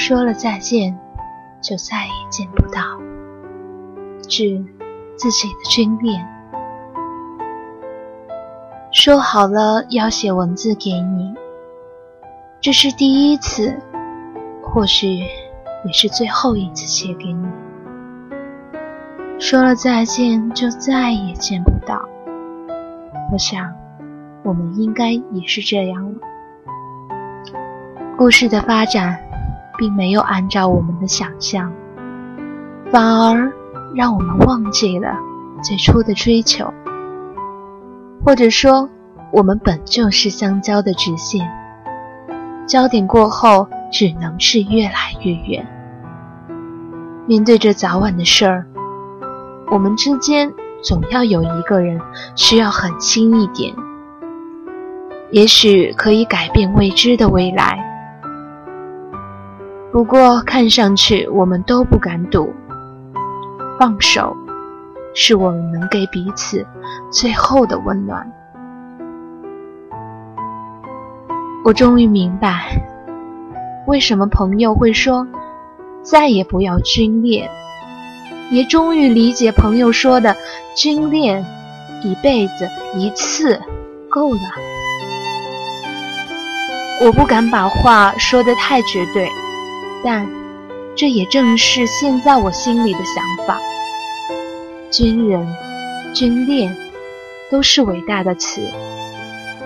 说了再见，就再也见不到。致自己的军恋。说好了要写文字给你，这是第一次，或许也是最后一次写给你。说了再见，就再也见不到。我想，我们应该也是这样了。故事的发展，并没有按照我们的想象，反而让我们忘记了最初的追求。或者说，我们本就是相交的直线，交点过后，只能是越来越远。面对这早晚的事儿，我们之间总要有一个人需要狠心一点，也许可以改变未知的未来。不过，看上去我们都不敢赌，放手。是我们能给彼此最后的温暖。我终于明白，为什么朋友会说再也不要军恋，也终于理解朋友说的军恋一辈子一次够了。我不敢把话说得太绝对，但这也正是现在我心里的想法。军人、军恋，都是伟大的词，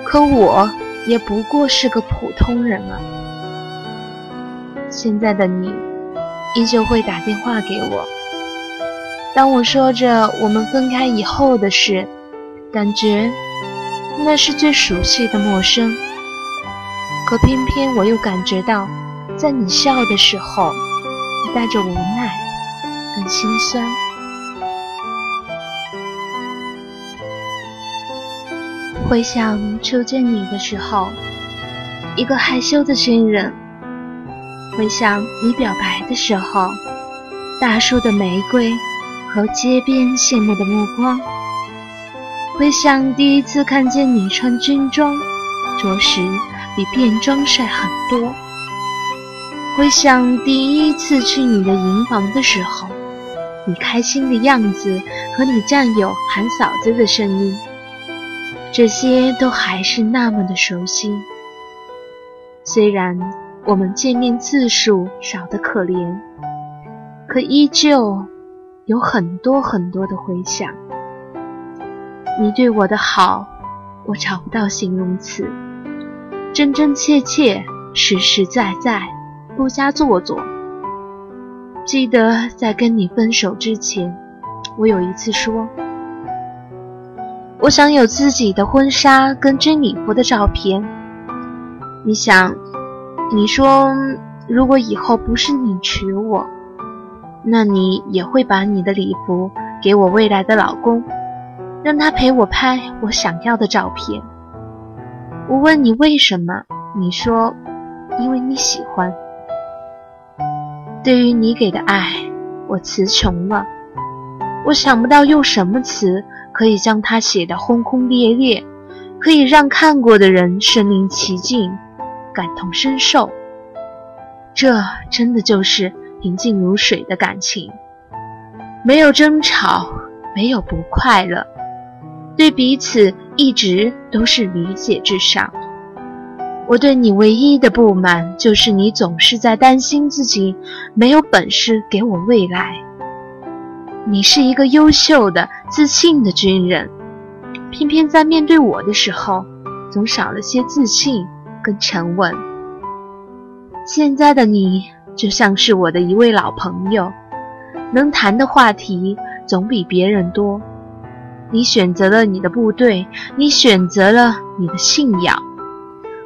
可我也不过是个普通人啊。现在的你，依旧会打电话给我，当我说着我们分开以后的事，感觉那是最熟悉的陌生。可偏偏我又感觉到，在你笑的时候，你带着无奈跟心酸。回想初见你的时候，一个害羞的军人；回想你表白的时候，大树的玫瑰和街边羡慕的目光；回想第一次看见你穿军装，着实比便装帅很多；回想第一次去你的营房的时候，你开心的样子和你战友喊嫂子的声音。这些都还是那么的熟悉，虽然我们见面次数少得可怜，可依旧有很多很多的回想。你对我的好，我找不到形容词，真真切切，实实在在，不加做作。记得在跟你分手之前，我有一次说。我想有自己的婚纱跟真礼服的照片。你想，你说如果以后不是你娶我，那你也会把你的礼服给我未来的老公，让他陪我拍我想要的照片。我问你为什么，你说因为你喜欢。对于你给的爱，我词穷了，我想不到用什么词。可以将它写得轰轰烈烈，可以让看过的人身临其境，感同身受。这真的就是平静如水的感情，没有争吵，没有不快乐，对彼此一直都是理解至上。我对你唯一的不满，就是你总是在担心自己没有本事给我未来。你是一个优秀的、自信的军人，偏偏在面对我的时候，总少了些自信跟沉稳。现在的你就像是我的一位老朋友，能谈的话题总比别人多。你选择了你的部队，你选择了你的信仰。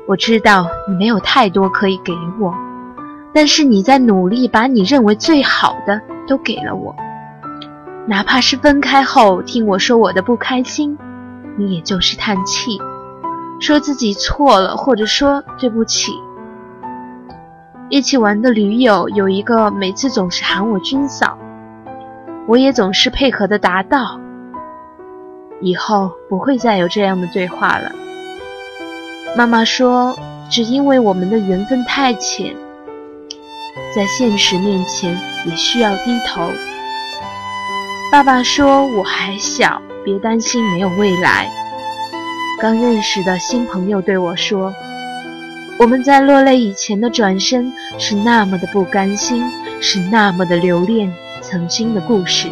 我知道你没有太多可以给我，但是你在努力把你认为最好的都给了我。哪怕是分开后听我说我的不开心，你也就是叹气，说自己错了，或者说对不起。一起玩的驴友有一个，每次总是喊我军嫂，我也总是配合的答道。以后不会再有这样的对话了。妈妈说，只因为我们的缘分太浅，在现实面前也需要低头。爸爸说我还小，别担心没有未来。刚认识的新朋友对我说：“我们在落泪以前的转身，是那么的不甘心，是那么的留恋曾经的故事。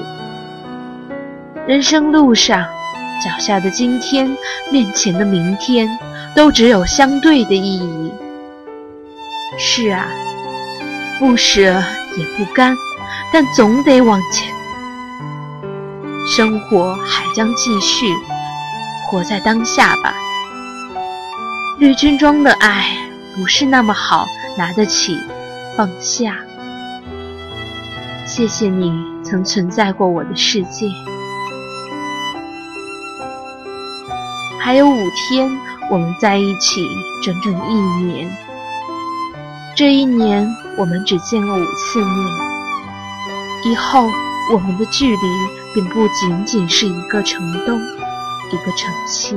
人生路上，脚下的今天，面前的明天，都只有相对的意义。”是啊，不舍也不甘，但总得往前。生活还将继续，活在当下吧。绿军中的爱不是那么好拿得起，放下。谢谢你曾存在过我的世界。还有五天，我们在一起整整一年。这一年，我们只见了五次面。以后，我们的距离便不仅仅是一个城东，一个城西。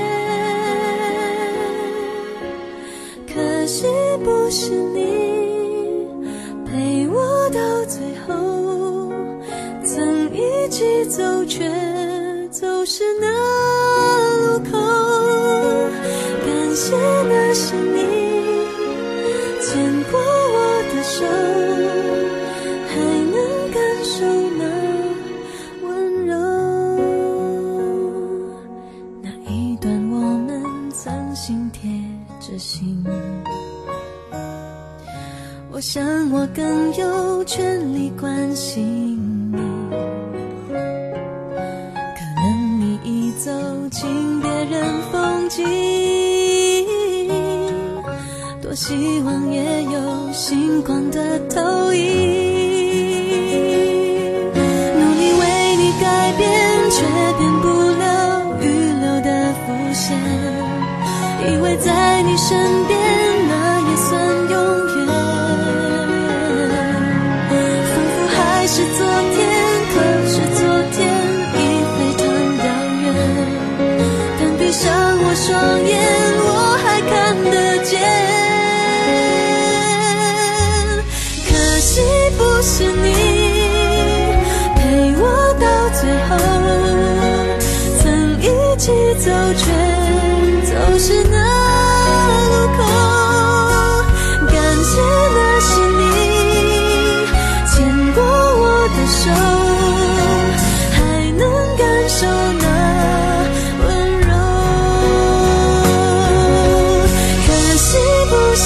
是你陪我到最后，曾一起走，却走失那路口。感谢那些年睛，多希望也有星光的投影，努力为你改变，却变不了预留的伏线，以为在你身走却走失那路口。感谢那是你牵过我的手，还能感受那温柔，可惜不。是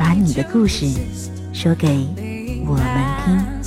把你的故事说给我们听。